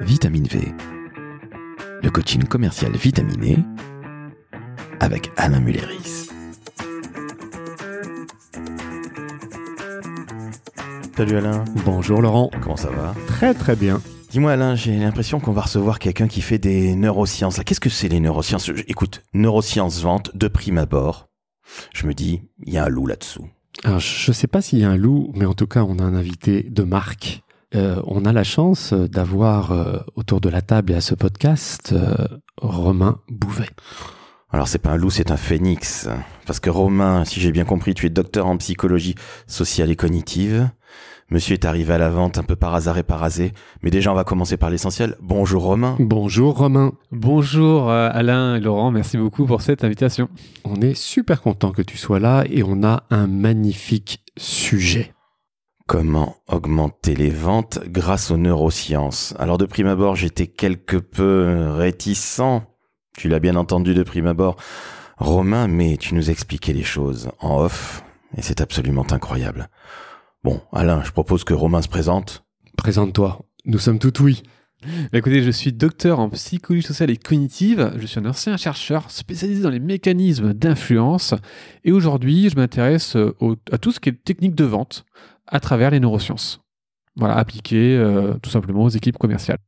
Vitamine V, le coaching commercial vitaminé avec Alain Mulleris. Salut Alain, Bonjour Laurent. comment ça va? Très très bien. Dis-moi Alain, j'ai l'impression qu'on va recevoir quelqu'un qui fait des neurosciences. Qu'est-ce que c'est les neurosciences? Écoute, neurosciences vente de prime abord. Je me dis, il y a un loup là-dessous. Alors, je ne sais pas s'il y a un loup, mais en tout cas, on a un invité de marque. Euh, on a la chance euh, d'avoir euh, autour de la table et à ce podcast euh, Romain Bouvet. Alors c'est pas un loup, c'est un phénix. Parce que Romain, si j'ai bien compris, tu es docteur en psychologie sociale et cognitive. Monsieur est arrivé à la vente un peu par hasard et par hasé. Mais déjà, on va commencer par l'essentiel. Bonjour Romain. Bonjour Romain. Bonjour Alain et Laurent, merci beaucoup pour cette invitation. On est super content que tu sois là et on a un magnifique sujet. Comment augmenter les ventes grâce aux neurosciences Alors de prime abord, j'étais quelque peu réticent. Tu l'as bien entendu de prime abord. Romain, mais tu nous expliquais les choses en off, et c'est absolument incroyable. Bon, Alain, je propose que Romain se présente. Présente-toi. Nous sommes tout oui. Bah, Écoutez, je suis docteur en psychologie sociale et cognitive, je suis un ancien chercheur spécialisé dans les mécanismes d'influence et aujourd'hui je m'intéresse euh, à tout ce qui est technique de vente à travers les neurosciences. Voilà, appliquées euh, tout simplement aux équipes commerciales.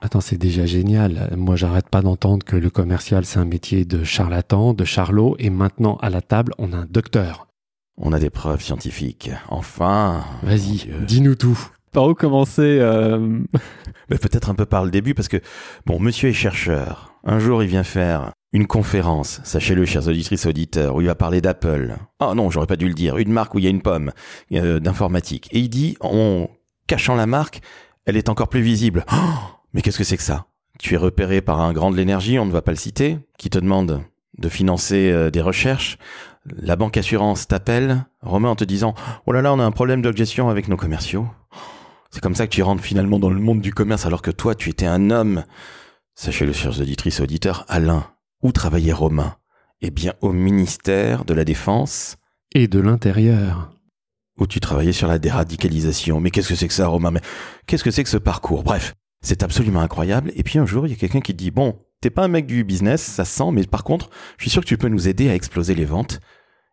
Attends, c'est déjà génial. Moi, j'arrête pas d'entendre que le commercial, c'est un métier de charlatan, de charlot, et maintenant, à la table, on a un docteur. On a des preuves scientifiques. Enfin. Vas-y, dis-nous tout. Par où commencer euh, Mais peut-être un peu par le début, parce que, bon, monsieur est chercheur. Un jour, il vient faire une conférence, sachez-le, chers auditrices auditeurs, où il va parler d'Apple. Ah non, j'aurais pas dû le dire. Une marque où il y a une pomme euh, d'informatique. Et il dit, en cachant la marque, elle est encore plus visible. Oh, mais qu'est-ce que c'est que ça? Tu es repéré par un grand de l'énergie, on ne va pas le citer, qui te demande de financer euh, des recherches. La banque assurance t'appelle, Romain, en te disant, oh là là, on a un problème de gestion avec nos commerciaux. C'est comme ça que tu rentres finalement dans le monde du commerce alors que toi, tu étais un homme. Sachez-le, chers auditrices auditeurs, Alain, où travaillait Romain Eh bien, au ministère de la Défense, Et de l'intérieur. où tu travaillais sur la déradicalisation. Mais qu'est-ce que c'est que ça, Romain? Mais qu'est-ce que c'est que ce parcours? Bref, c'est absolument incroyable. Et puis un jour, il y a quelqu'un qui dit, bon, t'es pas un mec du business, ça se sent, mais par contre, je suis sûr que tu peux nous aider à exploser les ventes.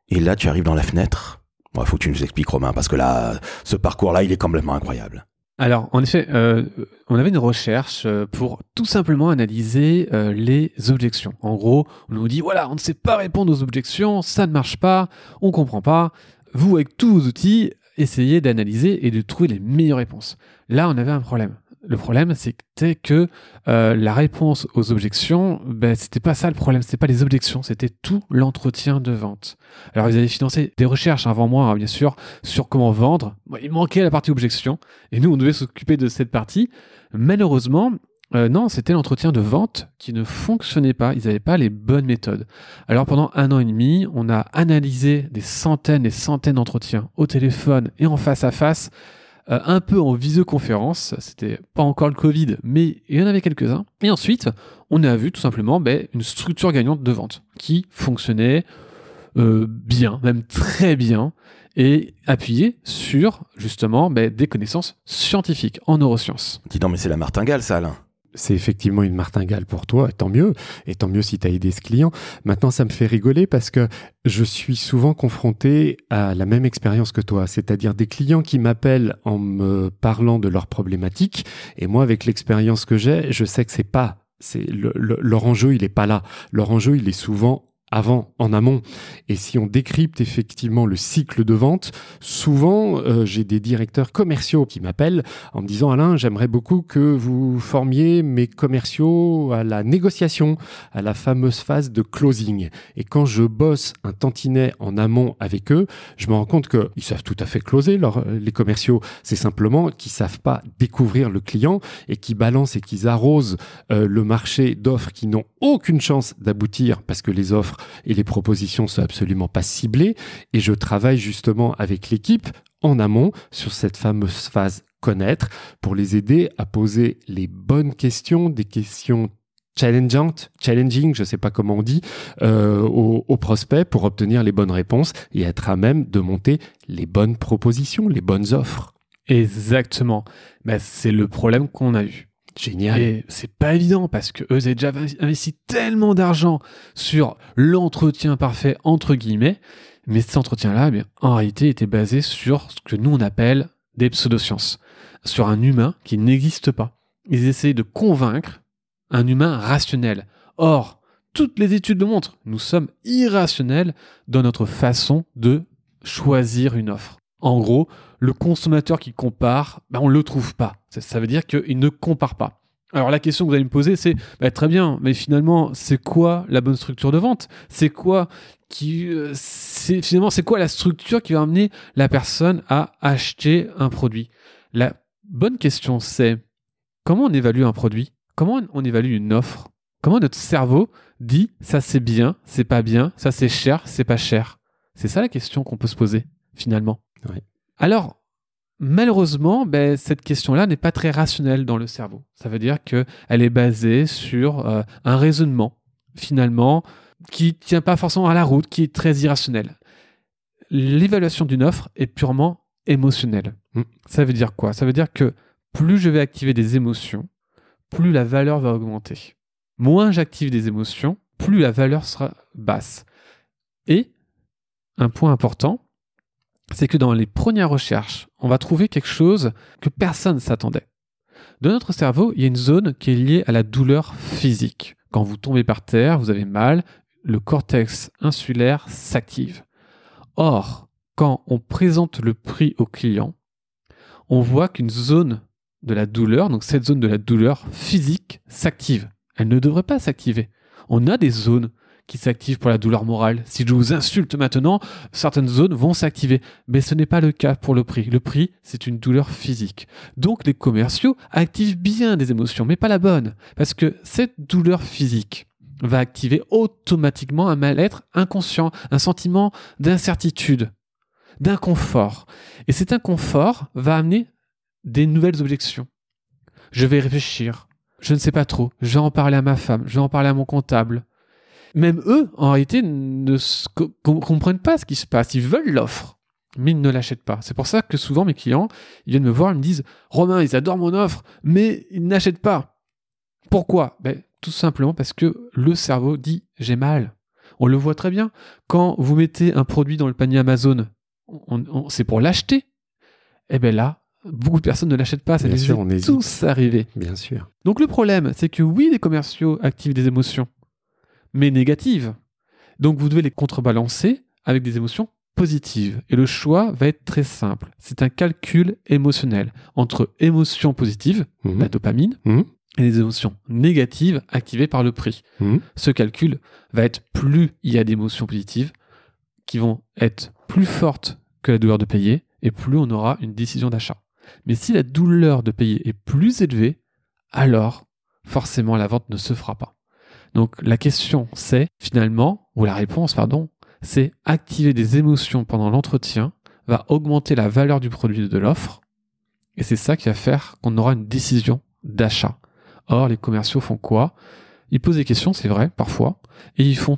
Et là, tu arrives dans la fenêtre. Bon, faut que tu nous expliques, Romain, parce que là, ce parcours-là, il est complètement incroyable. Alors, en effet, euh, on avait une recherche euh, pour tout simplement analyser euh, les objections. En gros, on nous dit voilà, on ne sait pas répondre aux objections, ça ne marche pas, on comprend pas. Vous, avec tous vos outils, essayez d'analyser et de trouver les meilleures réponses. Là, on avait un problème. Le problème, c'était que euh, la réponse aux objections, ben, c'était pas ça le problème, c'était pas les objections, c'était tout l'entretien de vente. Alors, ils avaient financé des recherches avant moi, hein, bien sûr, sur comment vendre. Il manquait la partie objection. Et nous, on devait s'occuper de cette partie. Malheureusement, euh, non, c'était l'entretien de vente qui ne fonctionnait pas. Ils n'avaient pas les bonnes méthodes. Alors pendant un an et demi, on a analysé des centaines et centaines d'entretiens au téléphone et en face à face, euh, un peu en visioconférence. C'était pas encore le Covid, mais il y en avait quelques-uns. Et ensuite, on a vu tout simplement ben, une structure gagnante de vente qui fonctionnait euh, bien, même très bien et appuyé sur justement ben, des connaissances scientifiques en neurosciences. Dis donc, mais c'est la martingale, ça, Alain. C'est effectivement une martingale pour toi, et tant mieux. Et tant mieux si tu as aidé ce client. Maintenant, ça me fait rigoler parce que je suis souvent confronté à la même expérience que toi, c'est-à-dire des clients qui m'appellent en me parlant de leurs problématiques. Et moi, avec l'expérience que j'ai, je sais que c'est pas, c'est le- le- leur enjeu, il est pas là. Leur enjeu, il est souvent avant, en amont. Et si on décrypte effectivement le cycle de vente, souvent euh, j'ai des directeurs commerciaux qui m'appellent en me disant Alain, j'aimerais beaucoup que vous formiez mes commerciaux à la négociation, à la fameuse phase de closing. Et quand je bosse un tantinet en amont avec eux, je me rends compte qu'ils savent tout à fait closer leur- les commerciaux. C'est simplement qu'ils savent pas découvrir le client et qui balancent et qu'ils arrosent euh, le marché d'offres qui n'ont aucune chance d'aboutir parce que les offres et les propositions sont absolument pas ciblées. Et je travaille justement avec l'équipe en amont sur cette fameuse phase connaître pour les aider à poser les bonnes questions, des questions challengeantes, challenging, je sais pas comment on dit, euh, aux, aux prospects pour obtenir les bonnes réponses et être à même de monter les bonnes propositions, les bonnes offres. Exactement. Bah, c'est le problème qu'on a eu. Génial. Et c'est pas évident parce que eux avaient déjà investi tellement d'argent sur l'entretien parfait entre guillemets, mais cet entretien-là, eh en réalité, était basé sur ce que nous on appelle des pseudosciences, sur un humain qui n'existe pas. Ils essayaient de convaincre un humain rationnel. Or, toutes les études le montrent, nous sommes irrationnels dans notre façon de choisir une offre. En gros, le consommateur qui compare, ben on ne le trouve pas. Ça, veut dire qu'il ne compare pas. Alors la question que vous allez me poser, c'est ben, très bien, mais finalement, c'est quoi la bonne structure de vente? C'est quoi qui, euh, finalement, c'est quoi la structure qui va amener la personne à acheter un produit? La bonne question, c'est comment on évalue un produit? Comment on évalue une offre? Comment notre cerveau dit ça c'est bien, c'est pas bien, ça c'est cher, c'est pas cher? C'est ça la question qu'on peut se poser finalement. Alors, malheureusement, ben, cette question-là n'est pas très rationnelle dans le cerveau. Ça veut dire qu'elle est basée sur euh, un raisonnement, finalement, qui ne tient pas forcément à la route, qui est très irrationnel. L'évaluation d'une offre est purement émotionnelle. Mm. Ça veut dire quoi? Ça veut dire que plus je vais activer des émotions, plus la valeur va augmenter. Moins j'active des émotions, plus la valeur sera basse. Et un point important, c'est que dans les premières recherches, on va trouver quelque chose que personne ne s'attendait. Dans notre cerveau, il y a une zone qui est liée à la douleur physique. Quand vous tombez par terre, vous avez mal, le cortex insulaire s'active. Or, quand on présente le prix au client, on voit qu'une zone de la douleur, donc cette zone de la douleur physique, s'active. Elle ne devrait pas s'activer. On a des zones qui s'active pour la douleur morale. Si je vous insulte maintenant, certaines zones vont s'activer. Mais ce n'est pas le cas pour le prix. Le prix, c'est une douleur physique. Donc les commerciaux activent bien des émotions, mais pas la bonne. Parce que cette douleur physique va activer automatiquement un mal-être inconscient, un sentiment d'incertitude, d'inconfort. Et cet inconfort va amener des nouvelles objections. Je vais réfléchir. Je ne sais pas trop. Je vais en parler à ma femme. Je vais en parler à mon comptable même eux, en réalité, ne comprennent pas ce qui se passe. Ils veulent l'offre, mais ils ne l'achètent pas. C'est pour ça que souvent mes clients, ils viennent me voir, ils me disent Romain, ils adorent mon offre, mais ils n'achètent pas. Pourquoi? Ben, Tout simplement parce que le cerveau dit j'ai mal. On le voit très bien. Quand vous mettez un produit dans le panier Amazon, c'est pour l'acheter. Et eh bien là, beaucoup de personnes ne l'achètent pas. Ça les sûr, on tous arriver. Bien sûr. Donc le problème, c'est que oui, les commerciaux activent des émotions mais négatives. Donc vous devez les contrebalancer avec des émotions positives. Et le choix va être très simple. C'est un calcul émotionnel entre émotions positives, mhm. la dopamine, mhm. et les émotions négatives activées par le prix. Mhm. Ce calcul va être plus il y a d'émotions positives qui vont être plus fortes que la douleur de payer, et plus on aura une décision d'achat. Mais si la douleur de payer est plus élevée, alors forcément la vente ne se fera pas. Donc la question c'est finalement, ou la réponse pardon, c'est activer des émotions pendant l'entretien va augmenter la valeur du produit de l'offre et c'est ça qui va faire qu'on aura une décision d'achat. Or les commerciaux font quoi? Ils posent des questions, c'est vrai, parfois, et ils font,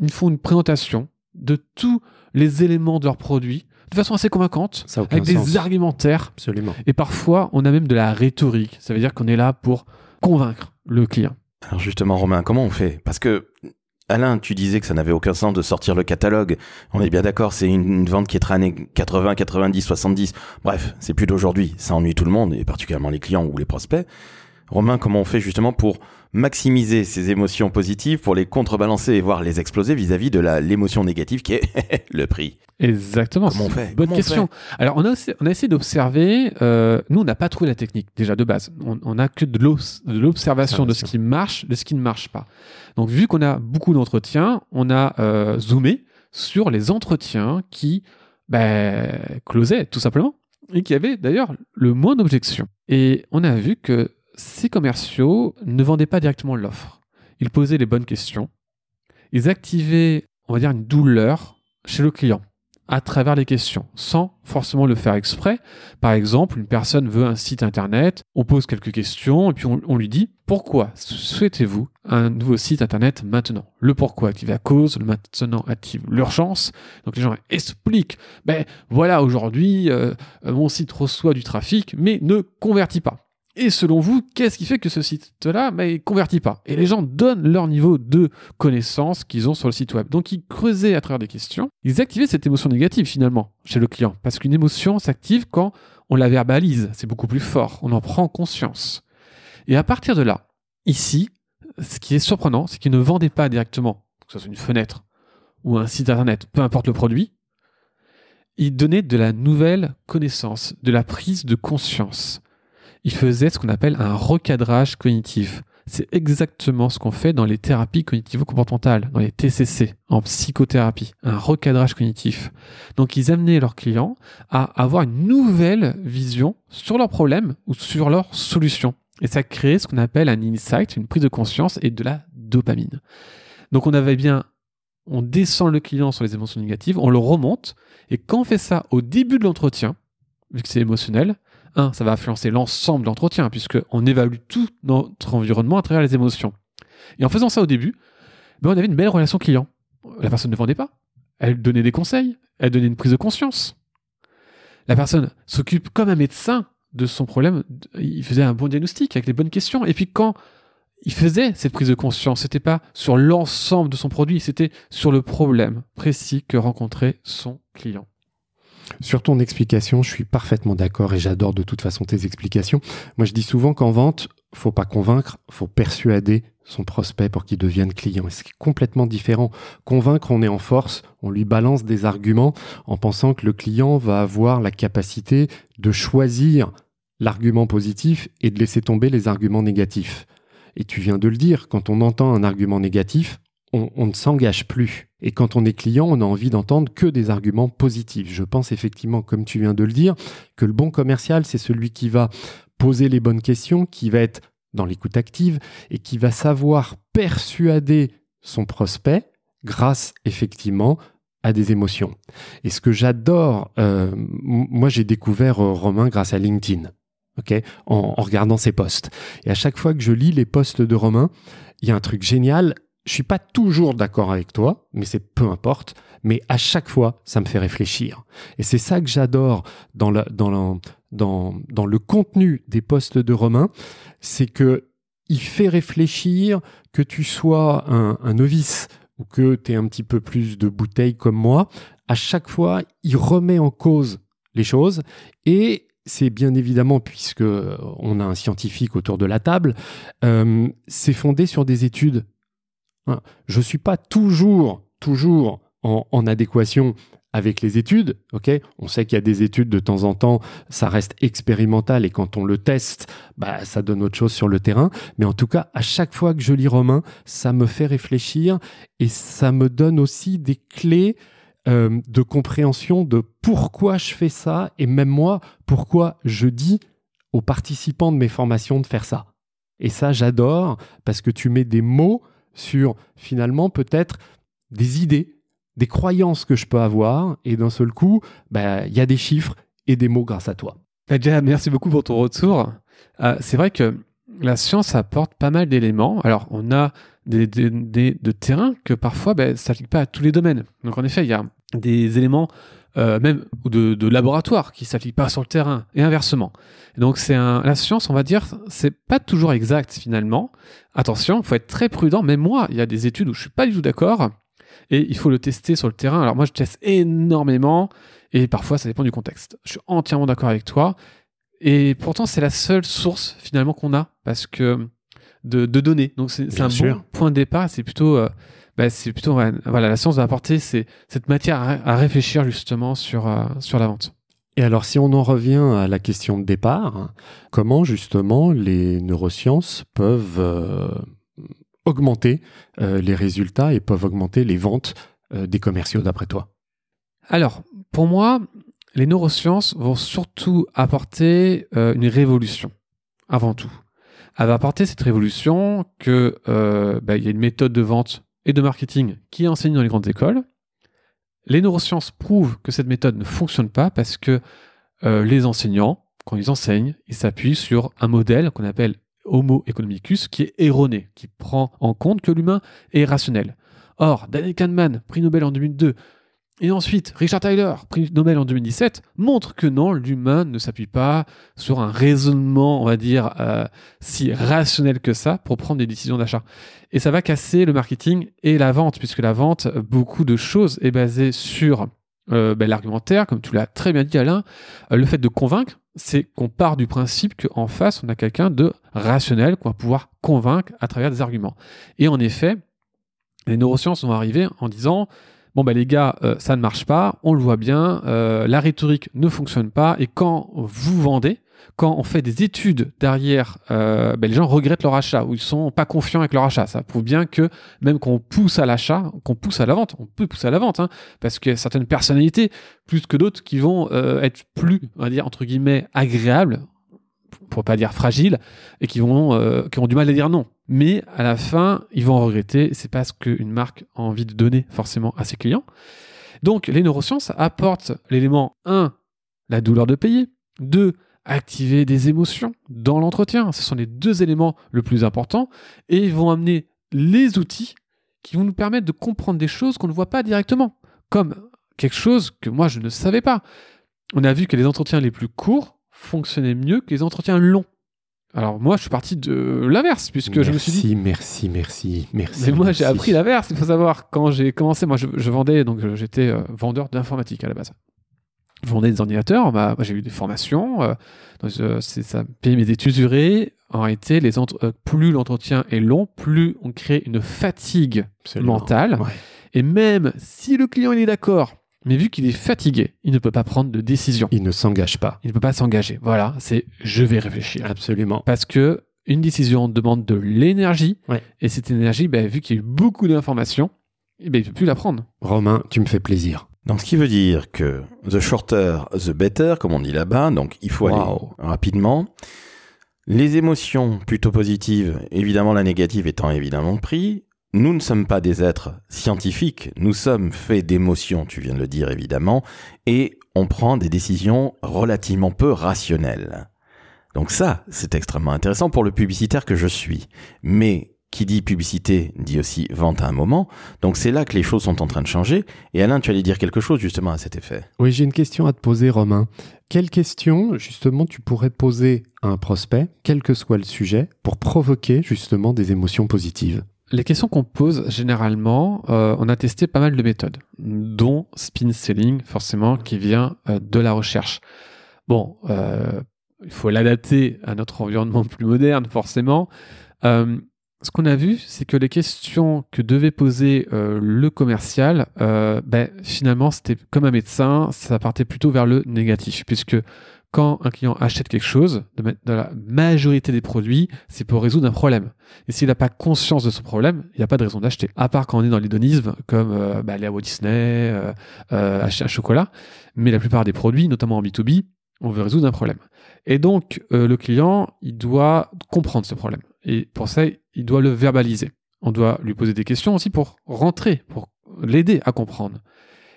ils font une présentation de tous les éléments de leur produit de façon assez convaincante, avec des argumentaires. Absolument. Et parfois, on a même de la rhétorique. Ça veut dire qu'on est là pour convaincre le client. Alors justement, Romain, comment on fait? Parce que Alain, tu disais que ça n'avait aucun sens de sortir le catalogue. On est bien d'accord, c'est une, vente qui est très années 80, 90, 70. Bref, c'est plus d'aujourd'hui. Ça ennuie tout le monde, et particulièrement les clients ou les prospects. Romain, comment on fait justement pour maximiser ces émotions positives, pour les contrebalancer et voir les exploser vis-à-vis de l'émotion négative qui est le prix? Exactement. Comment on fait? Bonne question. Alors, on a, on a essayé d'observer. Euh, nous, on n'a pas trouvé la technique déjà de base. On n'a que de l'observation de ce qui marche, de ce qui ne marche pas. Donc, vu qu'on a beaucoup d'entretiens, on a euh, zoomé sur les entretiens qui ben, closaient tout simplement et qui avaient d'ailleurs le moins d'objections. Et on a vu que ces commerciaux ne vendaient pas directement l'offre. Ils posaient les bonnes questions. Ils activaient, on va dire, une douleur chez le client à travers les questions, sans forcément le faire exprès. Par exemple, une personne veut un site internet, on pose quelques questions et puis on, lui dit pourquoi souhaitez-vous un nouveau site internet maintenant? Le pourquoi active la cause, le maintenant active l'urgence. Donc les gens expliquent, ben voilà, aujourd'hui, euh, mon site reçoit du trafic, mais ne convertit pas Et selon vous, qu'est-ce qui fait que ce site-là ne bah, convertit pas? Et les gens donnent leur niveau de connaissance qu'ils ont sur le site web. Donc ils creusaient à travers des questions, ils activaient cette émotion négative finalement chez le client. Parce qu'une émotion s'active quand on la verbalise, c'est beaucoup plus fort, on en prend conscience. Et à partir de là, ici, ce qui est surprenant, c'est qu'ils ne vendaient pas directement, que ce soit une fenêtre ou un site internet, peu importe le produit, ils donnaient de la nouvelle connaissance, de la prise de conscience il faisait ce qu'on appelle un recadrage cognitif. C'est exactement ce qu'on fait dans les thérapies cognitivo-comportementales, dans les TCC, en psychothérapie, un recadrage cognitif. Donc ils amenaient leurs clients à avoir une nouvelle vision sur leurs problèmes ou sur leurs solutions. Et ça crée ce qu'on appelle un insight, une prise de conscience et de la dopamine. Donc on avait bien, on descend le client sur les émotions négatives, on le remonte, et quand on fait ça au début de l'entretien, vu que c'est émotionnel, un, ça va influencer l'ensemble de l'entretien, puisqu'on évalue tout notre environnement à travers les émotions. Et en faisant ça au début, ben on avait une belle relation client. La personne ne vendait pas. Elle donnait des conseils, elle donnait une prise de conscience. La personne s'occupe comme un médecin de son problème. Il faisait un bon diagnostic avec les bonnes questions. Et puis quand il faisait cette prise de conscience, c'était pas sur l'ensemble de son produit, c'était sur le problème précis que rencontrait son client. Sur ton explication, je suis parfaitement d'accord et j'adore de toute façon tes explications. Moi, je dis souvent qu'en vente, faut pas convaincre, faut persuader son prospect pour qu'il devienne client. C'est complètement différent. Convaincre, on est en force, on lui balance des arguments en pensant que le client va avoir la capacité de choisir l'argument positif et de laisser tomber les arguments négatifs. Et tu viens de le dire, quand on entend un argument négatif, on, ne s'engage plus. Et quand on est client, on a envie d'entendre que des arguments positifs. Je pense effectivement, comme tu viens de le dire, que le bon commercial, c'est celui qui va poser les bonnes questions, qui va être dans l'écoute active et qui va savoir persuader son prospect grâce effectivement à des émotions. Et ce que j'adore, euh, moi j'ai découvert euh, Romain grâce à LinkedIn. en, en, regardant ses posts. Et à chaque fois que je lis les posts de Romain, il y a un truc génial, je suis pas toujours d'accord avec toi, mais c'est peu importe. Mais à chaque fois, ça me fait réfléchir. Et c'est ça que j'adore dans, dans, dans, dans le contenu des postes de Romain, c'est que il fait réfléchir que tu sois un, novice ou que tu aies un petit peu plus de bouteilles comme moi. À chaque fois, il remet en cause les choses et c'est bien évidemment, puisque on a un scientifique autour de la table, euh, c'est fondé sur des études. Je ne suis pas toujours, toujours en, adéquation avec les études. on sait qu'il y a des études de temps en temps, ça reste expérimental et quand on le teste, bah, ça donne autre chose sur le terrain. Mais en tout cas, à chaque fois que je lis Romain, ça me fait réfléchir et ça me donne aussi des clés euh, de compréhension de pourquoi je fais ça et même moi, pourquoi je dis aux participants de mes formations de faire ça. Et ça, j'adore parce que tu mets des mots sur finalement peut-être des idées, des croyances que je peux avoir, et d'un seul coup, bah, il y a des chiffres et des mots grâce à toi. Déjà, merci beaucoup pour ton retour. Euh, c'est vrai que la science apporte pas mal d'éléments. Alors, on a des, de terrain que parfois, ben, ça s'applique pas à tous les domaines. Donc, en effet, il y a des éléments euh, même de, de laboratoire qui s'appliquent pas sur le terrain et inversement. donc c'est un, la science, on va dire, c'est pas toujours exact finalement. Attention, faut être très prudent. Même moi, il y a des études où je suis pas du tout d'accord et il faut le tester sur le terrain. Alors moi, je teste énormément et parfois ça dépend du contexte. Je suis entièrement d'accord avec toi et pourtant c'est la seule source finalement qu'on a parce que de, de données. Donc c'est un bon point de départ. C'est plutôt euh, bah, c'est plutôt voilà, la science va apporter cette matière à, réfléchir justement sur, euh, sur la vente. Et alors, si on en revient à la question de départ, comment justement les neurosciences peuvent euh, augmenter les résultats et peuvent augmenter les ventes des commerciaux d'après toi? Alors, pour moi, les neurosciences vont surtout apporter une révolution, avant tout. Elle va apporter cette révolution que bah, il y a une méthode de vente et de marketing qui est enseigné dans les grandes écoles. Les neurosciences prouvent que cette méthode ne fonctionne pas parce que euh, les enseignants, quand ils enseignent, ils s'appuient sur un modèle qu'on appelle Homo economicus qui est erroné, qui prend en compte que l'humain est rationnel. Or, Daniel Kahneman, prix Nobel en 2002, Et ensuite, Richard Tyler, prix Nobel en 2017, montre que non, l'humain ne s'appuie pas sur un raisonnement, on va dire, euh, si rationnel que ça pour prendre des décisions d'achat. Et ça va casser le marketing et la vente, puisque la vente, beaucoup de choses est basée sur euh, ben, l'argumentaire, comme tu l'as très bien dit Alain, euh, le fait de convaincre, c'est qu'on part du principe qu'en face, on a quelqu'un de rationnel qu'on va pouvoir convaincre à travers des arguments. Et en effet, les neurosciences vont arriver en disant bon bah les gars, euh, ça ne marche pas, on le voit bien, euh, la rhétorique ne fonctionne pas, et quand vous vendez, quand on fait des études derrière, euh, bah, les gens regrettent leur achat ou ils sont pas confiants avec leur achat. Ça prouve bien que même qu'on pousse à l'achat, qu'on pousse à la vente, on peut pousser à la vente, hein, parce qu'il y a certaines personnalités plus que d'autres qui vont être plus, on va dire entre guillemets, agréables pour pas dire fragiles, et qui vont, euh, qui ont du mal à dire non. Mais à la fin, ils vont regretter. C'est pas ce qu'une marque a envie de donner forcément à ses clients. Donc, les neurosciences apportent l'élément 1, la douleur de payer. 2, activer des émotions dans l'entretien. Ce sont les deux éléments le plus importants. Et ils vont amener les outils qui vont nous permettre de comprendre des choses qu'on ne voit pas directement. Comme quelque chose que moi je ne savais pas. On a vu que les entretiens les plus courts fonctionnait mieux que les entretiens longs. Alors moi, je suis parti de l'inverse, puisque je me suis dit... Merci, merci, merci. Mais moi, j'ai appris l'inverse. Il faut savoir, quand j'ai commencé, moi, je, vendais, donc j'étais euh, vendeur d'informatique à la base. Je vendais des ordinateurs, bah, j'ai eu des formations, euh, euh, ça payait mes études usurées. En réalité, les plus l'entretien est long, plus on crée une fatigue mentale. Et même si le client il est d'accord, mais vu qu'il est fatigué, il ne peut pas prendre de décision. Il ne s'engage pas. Il ne peut pas s'engager. Voilà, c'est je vais réfléchir. Absolument. Parce que une décision demande de l'énergie. Et cette énergie, ben, vu qu'il y a eu beaucoup d'informations, eh ben, il ne peut plus la prendre. Romain, tu me fais plaisir. Donc, ce qui veut dire que the shorter, the better, comme on dit là-bas. Donc, il faut aller rapidement. Les émotions plutôt positives, évidemment la négative étant évidemment pris. Nous ne sommes pas des êtres scientifiques, nous sommes faits d'émotions, tu viens de le dire évidemment, et on prend des décisions relativement peu rationnelles. Donc ça, c'est extrêmement intéressant pour le publicitaire que je suis. Mais qui dit publicité dit aussi vente à un moment. Donc c'est là que les choses sont en train de changer. Et Alain, tu allais dire quelque chose justement à cet effet. Oui, j'ai une question à te poser, Romain. Quelle question, justement, tu pourrais poser à un prospect, quel que soit le sujet, pour provoquer justement des émotions positives? Les questions qu'on pose généralement, euh, on a testé pas mal de méthodes, dont spin selling, forcément, qui vient euh, de la recherche. Bon, euh, il faut l'adapter à notre environnement plus moderne, forcément. ce qu'on a vu, c'est que les questions que devait poser le commercial, ben, finalement, c'était comme un médecin, ça partait plutôt vers le négatif, puisque quand un client achète quelque chose, de la majorité des produits, c'est pour résoudre un problème. Et s'il n'a pas conscience de ce problème, il n'y a pas de raison d'acheter. À part quand on est dans l'hédonisme, comme euh, bah, aller à Walt Disney, euh, euh, acheter un chocolat. Mais la plupart des produits, notamment en B2B, on veut résoudre un problème. Et donc, le client, il doit comprendre ce problème. Et pour ça, il doit le verbaliser. On doit lui poser des questions aussi pour rentrer, pour l'aider à comprendre.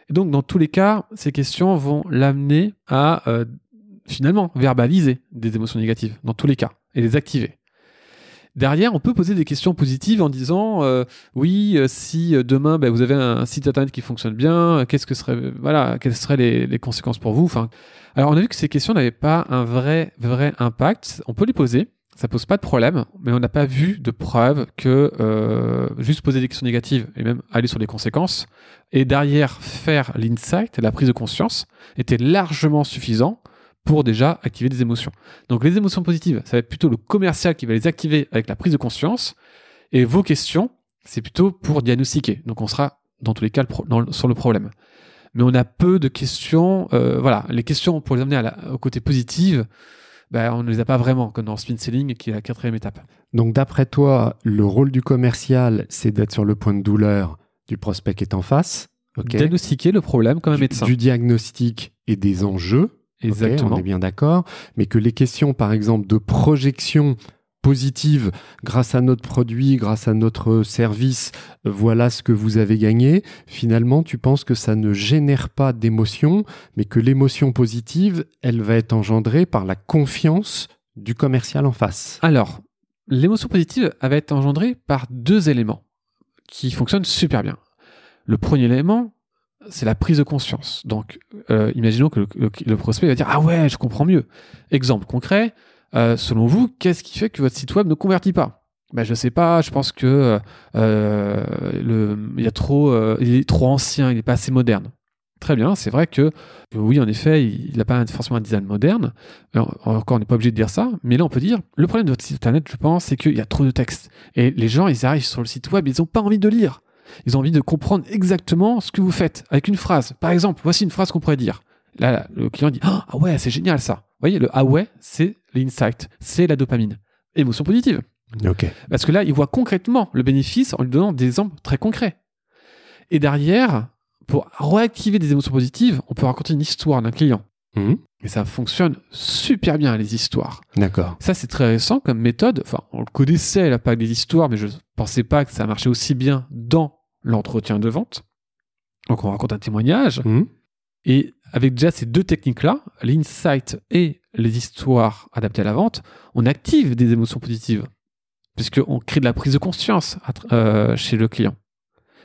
Et donc, dans tous les cas, ces questions vont l'amener à finalement verbaliser des émotions négatives dans tous les cas et les activer. Derrière, on peut poser des questions positives en disant euh, oui, euh, si euh, demain ben, vous avez un site internet qui fonctionne bien, qu'est-ce que serait voilà, quelles seraient les, conséquences pour vous Enfin, alors on a vu que ces questions n'avaient pas un vrai vrai impact. On peut les poser, ça pose pas de problème, mais on n'a pas vu de preuve que juste poser des questions négatives et même aller sur les conséquences et derrière faire l'insight, la prise de conscience, était largement suffisant pour déjà activer des émotions. Donc les émotions positives, ça va être plutôt le commercial qui va les activer avec la prise de conscience. Et vos questions, c'est plutôt pour diagnostiquer. Donc on sera dans tous les cas sur le problème. Mais on a peu de questions. Euh, voilà, les questions pour les amener au côté positif, ben, on ne les a pas vraiment, comme dans le spin selling, qui est la quatrième étape. Donc d'après toi, le rôle du commercial, c'est d'être sur le point de douleur du prospect qui est en face. Diagnostiquer le problème comme un médecin. Du diagnostic et des enjeux Exactement. on est bien d'accord. Mais que les questions, par exemple, de projection positive grâce à notre produit, grâce à notre service, voilà ce que vous avez gagné. Finalement, tu penses que ça ne génère pas d'émotion, mais que l'émotion positive, elle va être engendrée par la confiance du commercial en face. Alors, l'émotion positive va être engendrée par deux éléments qui fonctionnent super bien. Le premier élément, c'est la prise de conscience. Donc, euh, imaginons que le, prospect va dire Ah ouais, je comprends mieux. Exemple concret, euh, selon vous, qu'est-ce qui fait que votre site web ne convertit pas? Ben, Je sais pas, je pense que euh, le, il, trop, est trop ancien, il n'est pas assez moderne. Très bien, c'est vrai que oui, en effet, il n'a pas forcément un design moderne. Encore, on n'est pas obligé de dire ça, mais là, on peut dire le problème de votre site internet, je pense, c'est qu'il y a trop de texte. Et les gens, ils arrivent sur le site web, ils n'ont pas envie de lire. Ils ont envie de comprendre exactement ce que vous faites avec une phrase. Par exemple, voici une phrase qu'on pourrait dire. Là, le client dit Ah ouais, c'est génial ça. Vous voyez, le Ah ouais, c'est l'insight, c'est la dopamine. Émotion positive. Ok. Parce que là, il voit concrètement le bénéfice en lui donnant des exemples très concrets. Et derrière, pour réactiver des émotions positives, on peut raconter une histoire d'un client. Mhm. Et ça fonctionne super bien, les histoires. D'accord. Ça, c'est très récent comme méthode. Enfin, on le connaissait, là, pas des histoires, mais je pensais pas que ça marchait aussi bien dans l'entretien de vente. Donc, on raconte un témoignage. Mhm. Et avec déjà ces deux techniques-là, l'insight et les histoires adaptées à la vente, on active des émotions positives. Puisqu'on crée de la prise de conscience à euh, chez le client.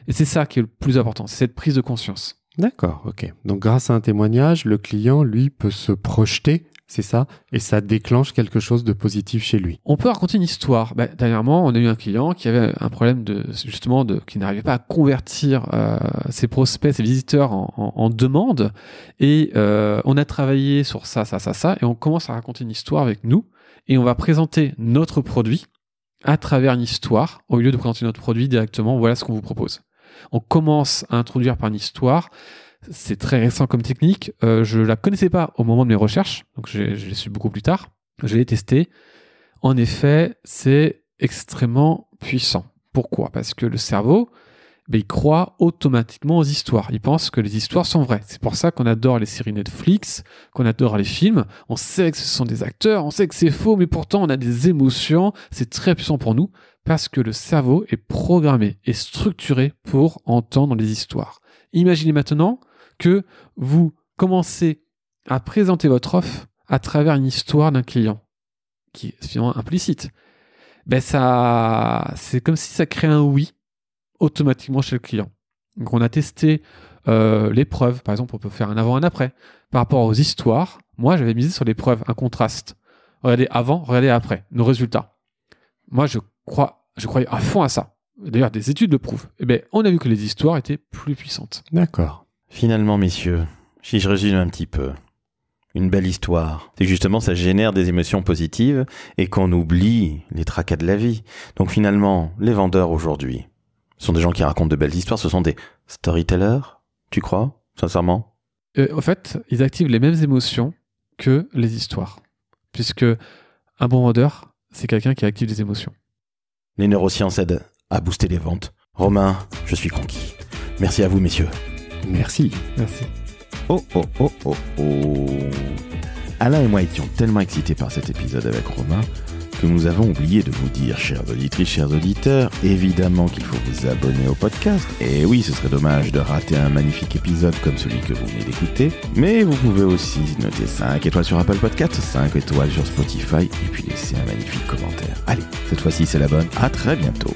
Et c'est ça qui est le plus important, c'est cette prise de conscience. D'accord, ok. Donc grâce à un témoignage, le client, lui, peut se projeter, c'est ça, et ça déclenche quelque chose de positif chez lui. On peut raconter une histoire. Bah, dernièrement, on a eu un client qui avait un problème de justement de qui n'arrivait pas à convertir euh, ses prospects, ses visiteurs en, en, demande. Et euh, on a travaillé sur ça, ça, ça, ça, et on commence à raconter une histoire avec nous. Et on va présenter notre produit à travers une histoire au lieu de présenter notre produit directement. Voilà ce qu'on vous propose. On commence à introduire par une histoire. C'est très récent comme technique. Euh, je la connaissais pas au moment de mes recherches, donc j'ai- je l'ai su beaucoup plus tard. Je l'ai testé. En effet, c'est extrêmement puissant. Pourquoi? Parce que le cerveau, ben, il croit automatiquement aux histoires. Il pense que les histoires sont vraies. C'est pour ça qu'on adore les séries Netflix, qu'on adore les films. On sait que ce sont des acteurs, on sait que c'est faux, mais pourtant on a des émotions. C'est très puissant pour nous parce que le cerveau est programmé et structuré pour entendre les histoires. Imaginez maintenant que vous commencez à présenter votre offre à travers une histoire d'un client qui est finalement implicite. Ben ça, c'est comme si ça crée un oui automatiquement chez le client. Donc on a testé euh, les preuves, par exemple, on peut faire un avant, un après. Par rapport aux histoires, moi j'avais misé sur les preuves, un contraste. Regardez avant, regardez après, nos résultats. Moi je crois, je croyais à fond à ça. D'ailleurs, des études le prouvent. Eh ben, on a vu que les histoires étaient plus puissantes. D'accord. Finalement, messieurs, si je résume un petit peu, une belle histoire, c'est justement ça génère des émotions positives et qu'on oublie les tracas de la vie. Donc finalement, les vendeurs aujourd'hui sont des gens qui racontent de belles histoires, ce sont des storytellers, tu crois, sincèrement? Euh, en fait, ils activent les mêmes émotions que les histoires. Puisque un bon vendeur, c'est quelqu'un qui active des émotions. Les neurosciences aident à booster les ventes. Romain, je suis conquis. Merci à vous, messieurs. Merci. Merci. Oh oh oh oh oh. Alain et moi étions tellement excités par cet épisode avec Romain que nous avons oublié de vous dire, chers auditrices, chers auditeurs, évidemment qu'il faut vous abonner au podcast. Et oui, ce serait dommage de rater un magnifique épisode comme celui que vous venez d'écouter. Mais vous pouvez aussi noter 5 étoiles sur Apple Podcast, 5 étoiles sur Spotify et puis laisser un magnifique commentaire. Allez, cette fois-ci c'est la bonne. À très bientôt.